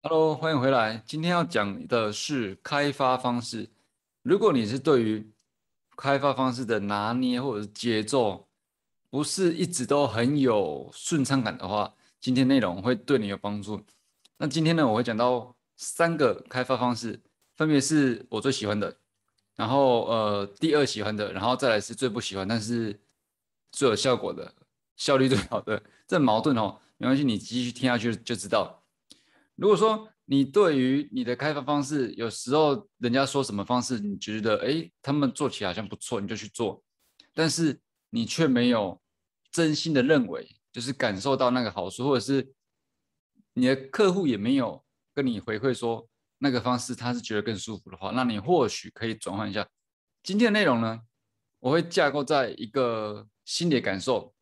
Hello，欢迎回来。今天要讲的是开发方式。如果你是对于开发方式的拿捏或者是节奏不是一直都很有顺畅感的话，今天内容会对你有帮助。那今天呢，我会讲到三个开发方式，分别是我最喜欢的，然后呃第二喜欢的，然后再来是最不喜欢，但是最有效果的，效率最好的。这矛盾哦，没关系，你继续听下去就知道。如果说你对于你的开发方式，有时候人家说什么方式，你觉得哎，他们做起来好像不错，你就去做，但是你却没有真心的认为，就是感受到那个好处，或者是你的客户也没有跟你回馈说那个方式他是觉得更舒服的话，那你或许可以转换一下。今天的内容呢，我会架构在一个心理感受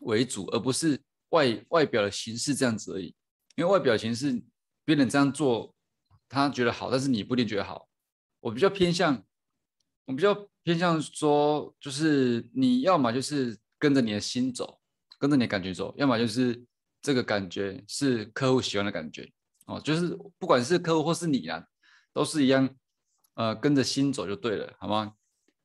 为主，而不是外外表的形式这样子而已。因为外表情是别人这样做，他觉得好，但是你不一定觉得好。我比较偏向，我比较偏向说，就是你要么就是跟着你的心走，跟着你的感觉走，要么就是这个感觉是客户喜欢的感觉哦。就是不管是客户或是你啊，都是一样，呃，跟着心走就对了，好吗？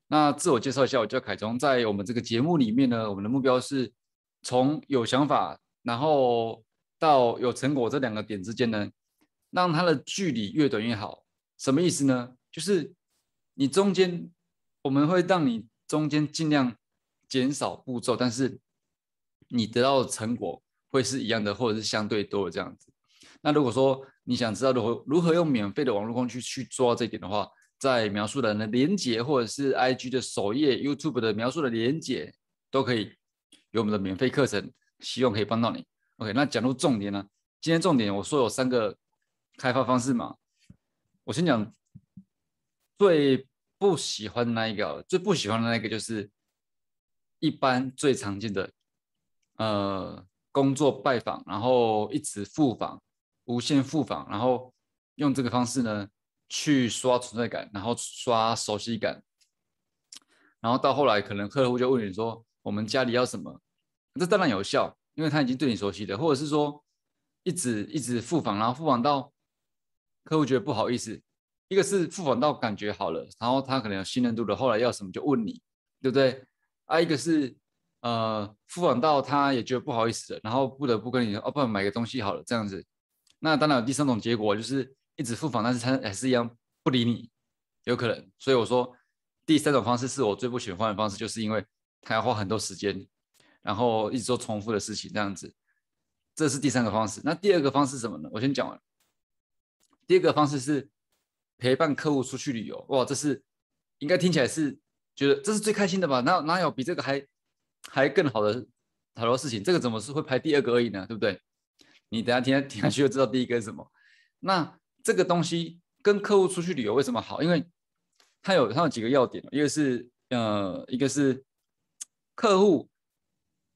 那自我介绍一下，我叫凯中，在我们这个节目里面呢，我们的目标是从有想法，然后。到有成果这两个点之间呢，让它的距离越短越好。什么意思呢？就是你中间我们会让你中间尽量减少步骤，但是你得到的成果会是一样的，或者是相对多的这样子。那如果说你想知道如何如何用免费的网络工具去做这一点的话，在描述的连接或者是 IG 的首页、YouTube 的描述的连接都可以有我们的免费课程，希望可以帮到你。OK，那讲入重点呢？今天重点我说有三个开发方式嘛。我先讲最不喜欢的那一个，最不喜欢的那个就是一般最常见的呃工作拜访，然后一直复访，无限复访，然后用这个方式呢去刷存在感，然后刷熟悉感，然后到后来可能客户就问你说我们家里要什么，这当然有效。因为他已经对你熟悉的，或者是说一直一直复访，然后复访到客户觉得不好意思，一个是复访到感觉好了，然后他可能有信任度的，后来要什么就问你，对不对？啊，一个是呃复访到他也觉得不好意思了，然后不得不跟你说，哦，不买个东西好了这样子。那当然有第三种结果，就是一直复访，但是他还是一样不理你，有可能。所以我说第三种方式是我最不喜欢的方式，就是因为他要花很多时间。然后一直做重复的事情，这样子，这是第三个方式。那第二个方式什么呢？我先讲完。第二个方式是陪伴客户出去旅游。哇，这是应该听起来是觉得这是最开心的吧？哪哪有比这个还还更好的好多事情？这个怎么是会排第二个而已呢？对不对？你等下听听下去就知道第一个是什么。那这个东西跟客户出去旅游为什么好？因为它有它有几个要点，一个是呃，一个是客户。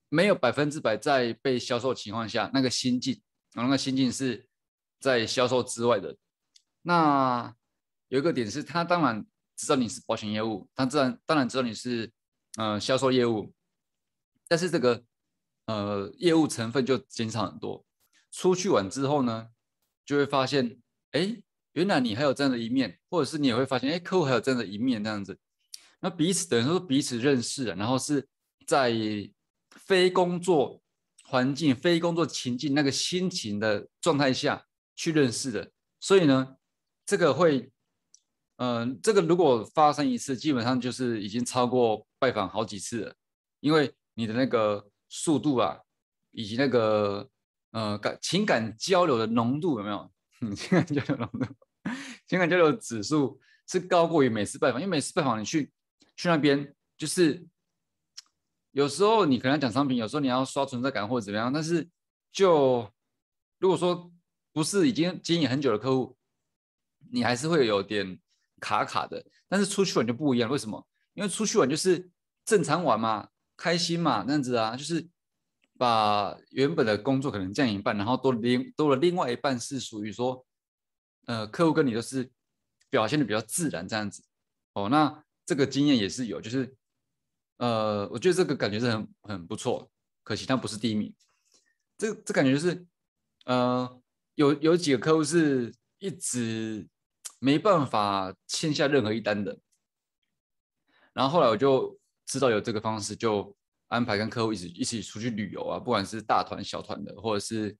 没有百分之百在被销售情况下，那个心境，那个心境是在销售之外的。那有一个点是，他当然知道你是保险业务，他自然当然知道你是呃销售业务，但是这个呃业务成分就减少很多。出去玩之后呢，就会发现，哎，原来你还有这样的一面，或者是你也会发现，哎，客户还有这样的一面，这样子。那彼此等于说彼此认识，然后是在。非工作环境、非工作情境那个心情的状态下去认识的，所以呢，这个会，嗯，这个如果发生一次，基本上就是已经超过拜访好几次了，因为你的那个速度啊，以及那个呃感情感交流的浓度有没有？情感交流浓度，情感交流指数是高过于每次拜访，因为每次拜访你去去那边就是。有时候你可能讲商品，有时候你要刷存在感或者怎么样，但是就如果说不是已经经营很久的客户，你还是会有点卡卡的。但是出去玩就不一样，为什么？因为出去玩就是正常玩嘛，开心嘛，那样子啊，就是把原本的工作可能降一半，然后多另多了另外一半是属于说，呃，客户跟你都是表现的比较自然这样子。哦，那这个经验也是有，就是。呃，我觉得这个感觉是很很不错，可惜它不是第一名。这这感觉就是，呃，有有几个客户是一直没办法签下任何一单的，然后后来我就知道有这个方式，就安排跟客户一起一起出去旅游啊，不管是大团小团的，或者是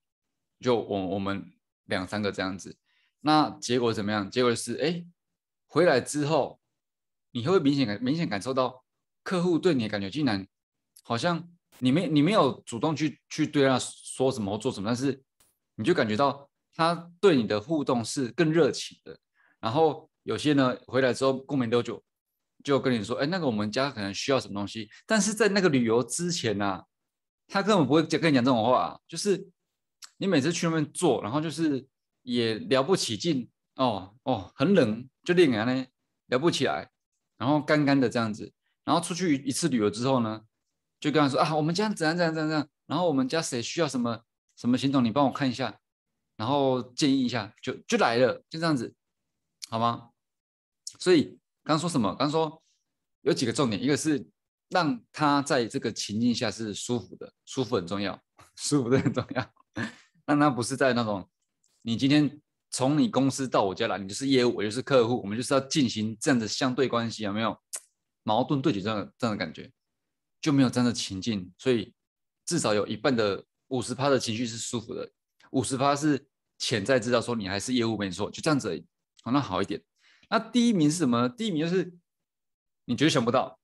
就我我们两三个这样子。那结果怎么样？结果是哎，回来之后，你会明显感明显感受到客户对你的感觉，竟然好像你没你没有主动去去对他说什么或做什么，但是你就感觉到他对你的互动是更热情的。然后有些呢回来之后过没多久，就跟你说，哎，那个我们家可能需要什么东西，但是在那个旅游之前呢，他根本不会跟你讲这种话，就是你每次去那边做，然后就是。也聊不起劲哦哦，很冷，就令人呢聊不起来，然后干干的这样子，然后出去一次旅游之后呢，就跟他说啊，我们家怎样怎样怎样，然后我们家谁需要什么什么行动，你帮我看一下，然后建议一下，就就来了，就这样子，好吗？所以刚说什么？刚说有几个重点，一个是让他在这个情境下是舒服的，舒服很重要，舒服的很重要，让他不是在那种。你今天从你公司到我家来，你就是业务，我就是客户，我们就是要进行这样的相对关系，有没有矛盾对决这样这样的感觉？就没有这样的情境，所以至少有一半的五十趴的情绪是舒服的，五十趴是潜在知道说你还是业务没错，就这样子，好，那好一点。那第一名是什么？第一名就是你绝对想不到，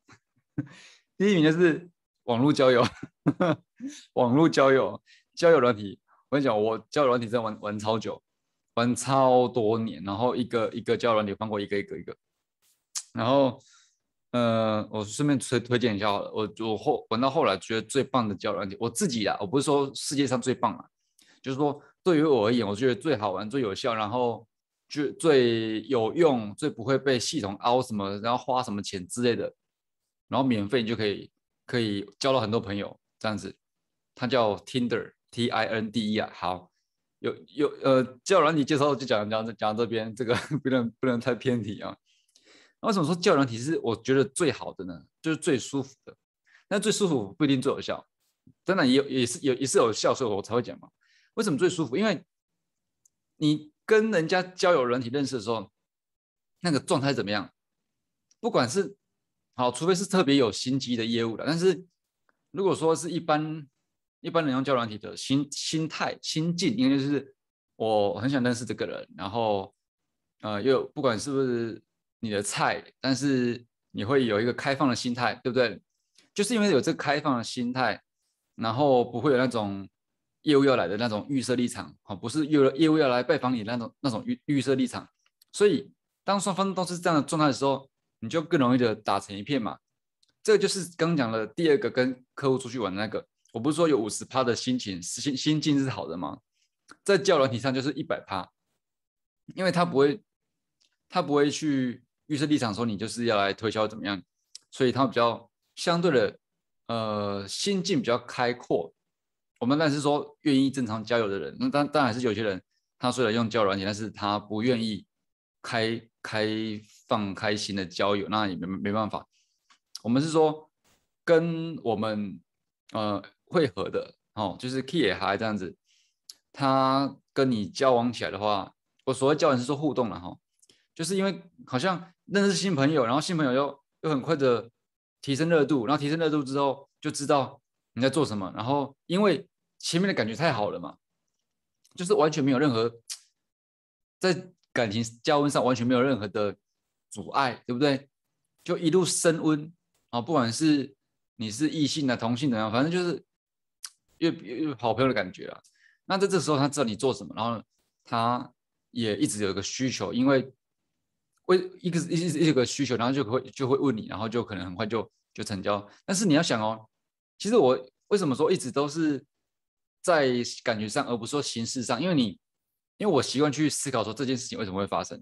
第一名就是网络交友，网络交友，交友软体。我跟你讲，我交友软体真的玩玩超久，玩超多年，然后一个一个交友软体放过一个一个一个，然后呃，我顺便推推荐一下，我我后玩到后来觉得最棒的交友软体，我自己啊，我不是说世界上最棒啊，就是说对于我而言，我觉得最好玩、最有效，然后就最有用、最不会被系统凹什么，然后花什么钱之类的，然后免费你就可以可以交到很多朋友这样子，它叫 Tinder。T I N D E 啊，好，有有呃，教软体介绍就讲讲讲这边，这个 不能不能太偏题啊。为什么说教软体是我觉得最好的呢？就是最舒服的，但最舒服不一定最有效，当然也也是有也是有效，所以我才会讲嘛。为什么最舒服？因为你跟人家交友软体认识的时候，那个状态怎么样？不管是好，除非是特别有心机的业务的，但是如果说是一般。一般人用交软体的心心态心境，应该就是我很想认识这个人，然后呃，又不管是不是你的菜，但是你会有一个开放的心态，对不对？就是因为有这个开放的心态，然后不会有那种业务要来的那种预设立场，哦，不是业业务要来拜访你那种那种预预设立场，所以当双方都是这样的状态的时候，你就更容易的打成一片嘛。这个就是刚讲的第二个跟客户出去玩的那个。我不是说有五十趴的心情心心境是好的吗？在教软体上就是一百趴，因为他不会他不会去预设立场说你就是要来推销怎么样，所以他比较相对的呃心境比较开阔。我们但是说愿意正常交友的人，那当当然是有些人他虽然用交友软体，但是他不愿意开开放开心的交友，那也没没办法。我们是说跟我们呃。会合的哦，就是 key 也还这样子，他跟你交往起来的话，我所谓交往是说互动了哈，就是因为好像认识新朋友，然后新朋友又又很快的提升热度，然后提升热度之后就知道你在做什么，然后因为前面的感觉太好了嘛，就是完全没有任何在感情加温上完全没有任何的阻碍，对不对？就一路升温啊，不管是你是异性的、同性的，反正就是。越越好朋友的感觉啊，那在这时候他知道你做什么，然后他也一直有一个需求，因为为一个一一个需求，然后就会就会问你，然后就可能很快就就成交。但是你要想哦，其实我为什么说一直都是在感觉上，而不是说形式上？因为你因为我习惯去思考说这件事情为什么会发生。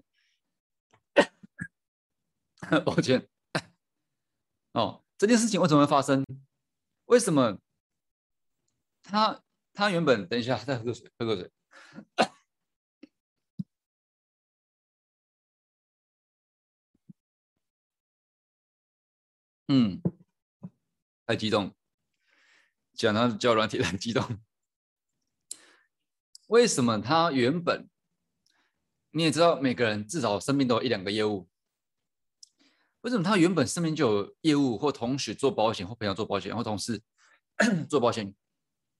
抱歉，哦，这件事情为什么会发生？为什么？他他原本等一下再喝个水，喝个水。嗯，太激动，讲到教软体很激动。为什么他原本你也知道，每个人至少身边都有一两个业务。为什么他原本身边就有业务或同学做保险，或朋友做保险，或同事 做保险，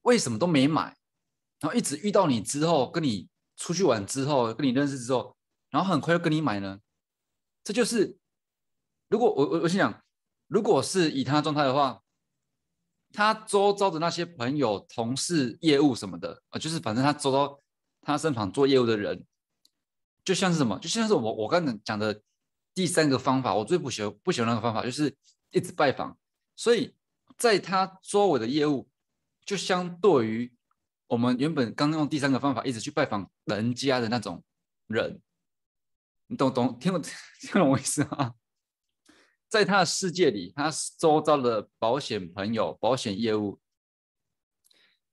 为什么都没买？然后一直遇到你之后，跟你出去玩之后，跟你认识之后，然后很快就跟你买呢？这就是，如果我我我心想，如果是以他状态的话，他周遭的那些朋友、同事、业务什么的啊，就是反正他周遭他身旁做业务的人，就像是什么，就像是我我刚才讲的第三个方法，我最不喜欢不喜欢那个方法，就是一直拜访。所以在他周围的业务，就相对于我们原本刚用第三个方法一直去拜访人家的那种人。你懂懂听懂听懂我意思吗？在他的世界里，他周遭的保险朋友、保险业务，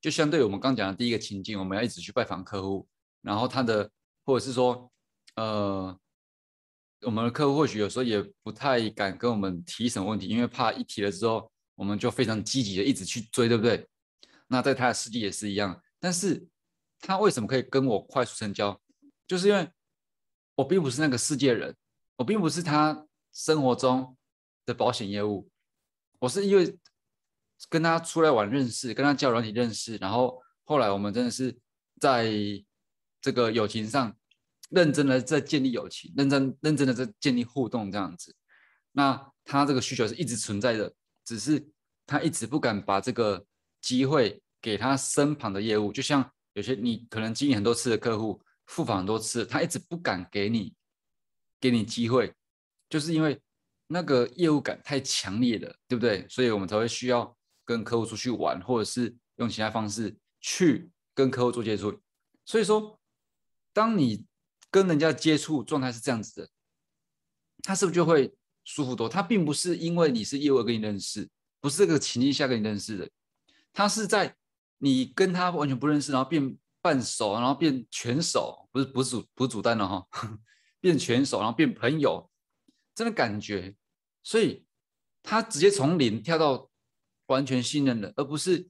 就相对我们刚讲的第一个情境，我们要一直去拜访客户，然后他的或者是说，呃，我们的客户或许有时候也不太敢跟我们提什么问题，因为怕一提了之后，我们就非常积极的一直去追，对不对？那在他的世界也是一样，但是他为什么可以跟我快速成交？就是因为。我并不是那个世界人，我并不是他生活中的保险业务，我是因为跟他出来玩认识，跟他交软体认识，然后后来我们真的是在这个友情上认真的在建立友情，认真认真的在建立互动这样子。那他这个需求是一直存在的，只是他一直不敢把这个机会给他身旁的业务，就像有些你可能经营很多次的客户。复访很多次，他一直不敢给你给你机会，就是因为那个业务感太强烈了，对不对？所以我们才会需要跟客户出去玩，或者是用其他方式去跟客户做接触。所以说，当你跟人家接触状态是这样子的，他是不是就会舒服多？他并不是因为你是业务跟你认识，不是这个情境下跟你认识的，他是在你跟他完全不认识，然后变。半熟，然后变全熟，不是不是不是煮蛋了哈，变全熟，然后变朋友，真的感觉，所以他直接从零跳到完全信任了，而不是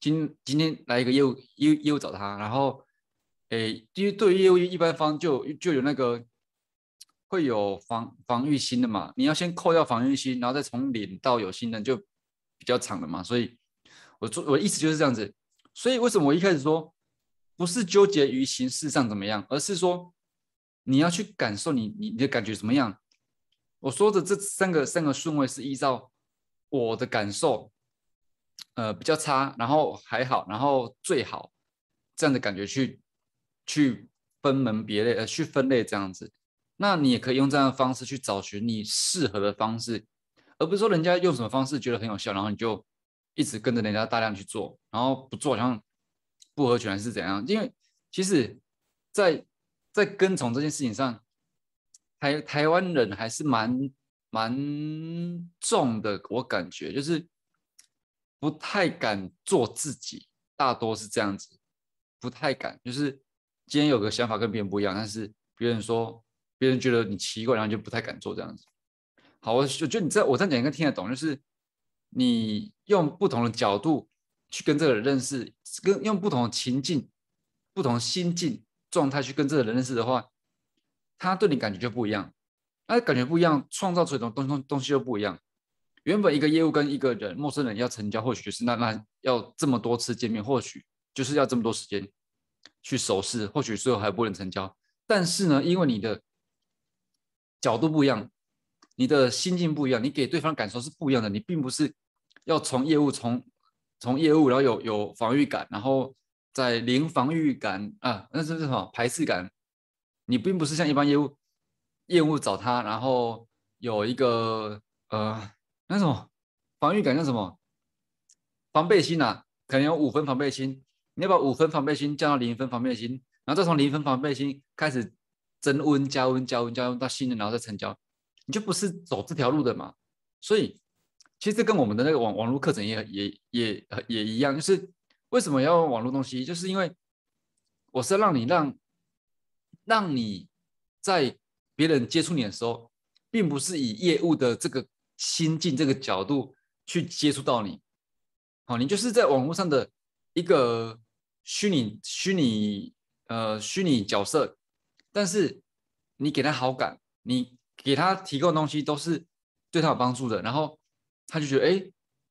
今今天来一个业务业业务找他，然后，诶，因为对于业务一般方就就有那个会有防防御心的嘛，你要先扣掉防御心，然后再从零到有信任就比较长了嘛，所以我做我的意思就是这样子，所以为什么我一开始说？不是纠结于形式上怎么样，而是说你要去感受你你你的感觉怎么样。我说的这三个三个顺位是依照我的感受，呃比较差，然后还好，然后最好这样的感觉去去分门别类呃去分类这样子。那你也可以用这样的方式去找寻你适合的方式，而不是说人家用什么方式觉得很有效，然后你就一直跟着人家大量去做，然后不做好像。不合群还是怎样？因为其实，在在跟从这件事情上，台台湾人还是蛮蛮重的。我感觉就是不太敢做自己，大多是这样子，不太敢。就是今天有个想法跟别人不一样，但是别人说，别人觉得你奇怪，然后就不太敢做这样子。好，我我觉得你在我这样讲应该听得懂，就是你用不同的角度。去跟这个人认识，跟用不同的情境、不同心境状态去跟这个人认识的话，他对你感觉就不一样。那感觉不一样，创造出来的东东东西就不一样。原本一个业务跟一个人陌生人要成交，或许就是那那要这么多次见面，或许就是要这么多时间去熟识，或许最后还不能成交。但是呢，因为你的角度不一样，你的心境不一样，你给对方感受是不一样的。你并不是要从业务从从业务，然后有有防御感，然后在零防御感啊，那是什么排斥感？你并不是像一般业务业务找他，然后有一个呃那什么防御感叫什么防备心呐？可能有五分防备心，你要把五分防备心降到零分防备心，然后再从零分防备心开始增温加温加温加温到信任，然后再成交，你就不是走这条路的嘛？所以。其实跟我们的那个网网络课程也也也也一样，就是为什么要用网络东西？就是因为我是让你让让你在别人接触你的时候，并不是以业务的这个心境这个角度去接触到你，好，你就是在网络上的一个虚拟虚拟呃虚拟角色，但是你给他好感，你给他提供的东西都是对他有帮助的，然后他就觉得哎，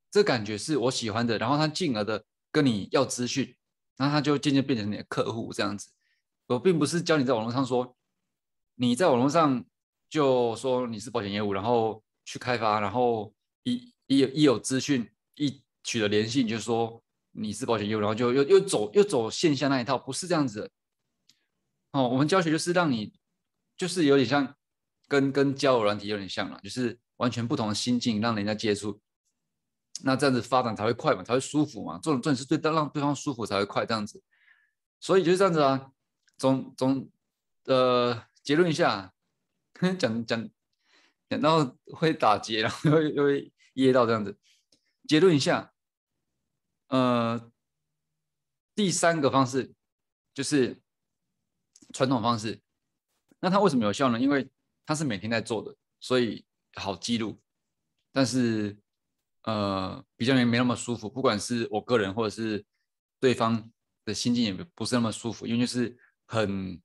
这感觉是我喜欢的，然后他进而的跟你要资讯，然后他就渐渐变成你的客户这样子。我并不是教你在网络上说，你在网络上就说你是保险业务，然后去开发，然后一一有一有资讯一取得联系，你就说你是保险业务，然后就又又走又走线下那一套，不是这样子。哦，我们教学就是让你，就是有点像跟跟交友软体有点像了，就是完全不同的心境，让人家接触，那这样子发展才会快嘛，才会舒服嘛。这种这种是对让对方舒服才会快，这样子。所以就是这样子啊。总总呃结论一下，讲讲讲到会打结，然后又又会噎到这样子。结论一下，呃，第三个方式就是传统方式。那它为什么有效呢？因为它是每天在做的，所以好记录。但是呃，比较没没那么舒服。不管是我个人或者是对方的心境，也不是那么舒服，因为就是。很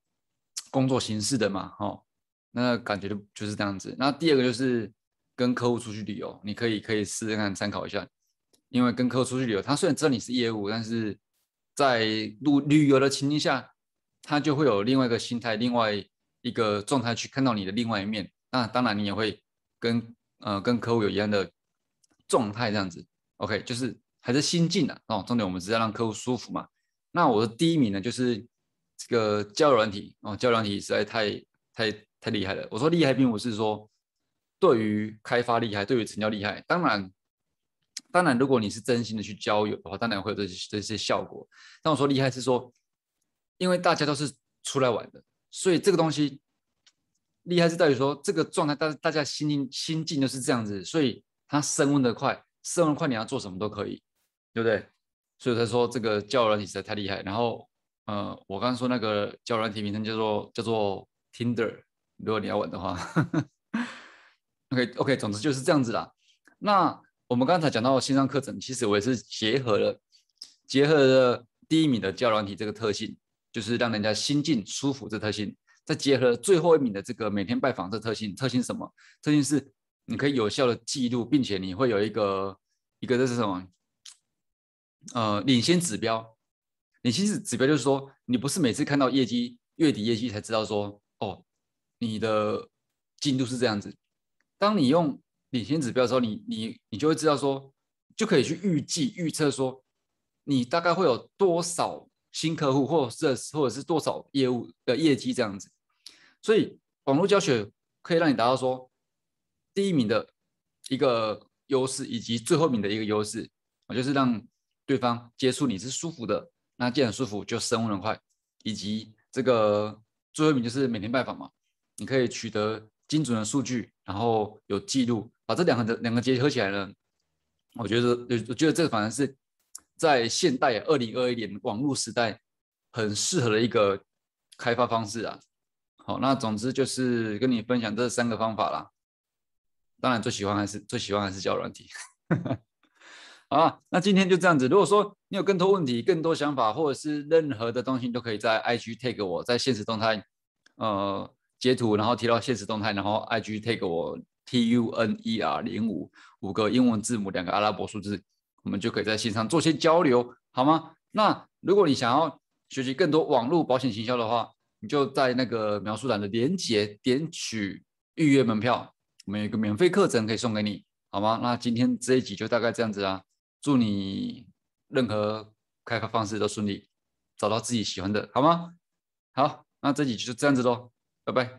工作形式的嘛，哦，那感觉就就是这样子。那第二个就是跟客户出去旅游，你可以可以试试看参考一下，因为跟客户出去旅游，他虽然知道你是业务，但是在旅旅游的情境下，他就会有另外一个心态，另外一个状态去看到你的另外一面。那当然你也会跟呃跟客户有一样的状态这样子。OK，就是还是心境的哦。重点我们是要让客户舒服嘛。那我的第一名呢就是。这个交友软体哦，交友软体实在太太太厉害了。我说厉害，并不是说对于开发厉害，对于成交厉害。当然，当然，如果你是真心的去交友的话，当然会有这些这些效果。但我说厉害是说，因为大家都是出来玩的，所以这个东西厉害是在于说这个状态，大大家心境心境都是这样子，所以它升温的快，升温快，你要做什么都可以，对不对？所以才说这个交友软体实在太厉害。然后。呃，我刚刚说那个交软体名称叫做叫做 Tinder，如果你要玩的话，OK OK，总之就是这样子啦。那我们刚才讲到线上课程，其实我也是结合了结合了第一名的交软体这个特性，就是让人家心境舒服这特性，再结合最后一名的这个每天拜访这特性。特性什么？特性是你可以有效的记录，并且你会有一个一个这是什么？呃，领先指标。你其实指标就是说，你不是每次看到业绩月底业绩才知道说，哦，你的进度是这样子。当你用领先指标的时候，你你你就会知道说，就可以去预计预测说，你大概会有多少新客户，或者是或者是多少业务的业绩这样子。所以网络教学可以让你达到说，第一名的一个优势，以及最后名的一个优势，我，就是让对方接触你是舒服的。那既然舒服，就升温的快，以及这个最后一名就是每天拜访嘛，你可以取得精准的数据，然后有记录，把这两个的两个结合起来呢，我觉得，我觉得这个反而是在现代二零二一年网络时代很适合的一个开发方式啊。好，那总之就是跟你分享这三个方法啦。当然最喜欢还是最喜欢还是教软体。啊，那今天就这样子。如果说你有更多问题、更多想法，或者是任何的东西，都可以在 IG take 我，在现实动态呃截图，然后提到现实动态，然后 IG take 我 T U N E R 零五五个英文字母，两个阿拉伯数字，我们就可以在线上做些交流，好吗？那如果你想要学习更多网络保险行销的话，你就在那个描述栏的连接点取预约门票，我们有一个免费课程可以送给你，好吗？那今天这一集就大概这样子啊。祝你任何开发方式都顺利，找到自己喜欢的，好吗？好，那这集就这样子喽，拜拜。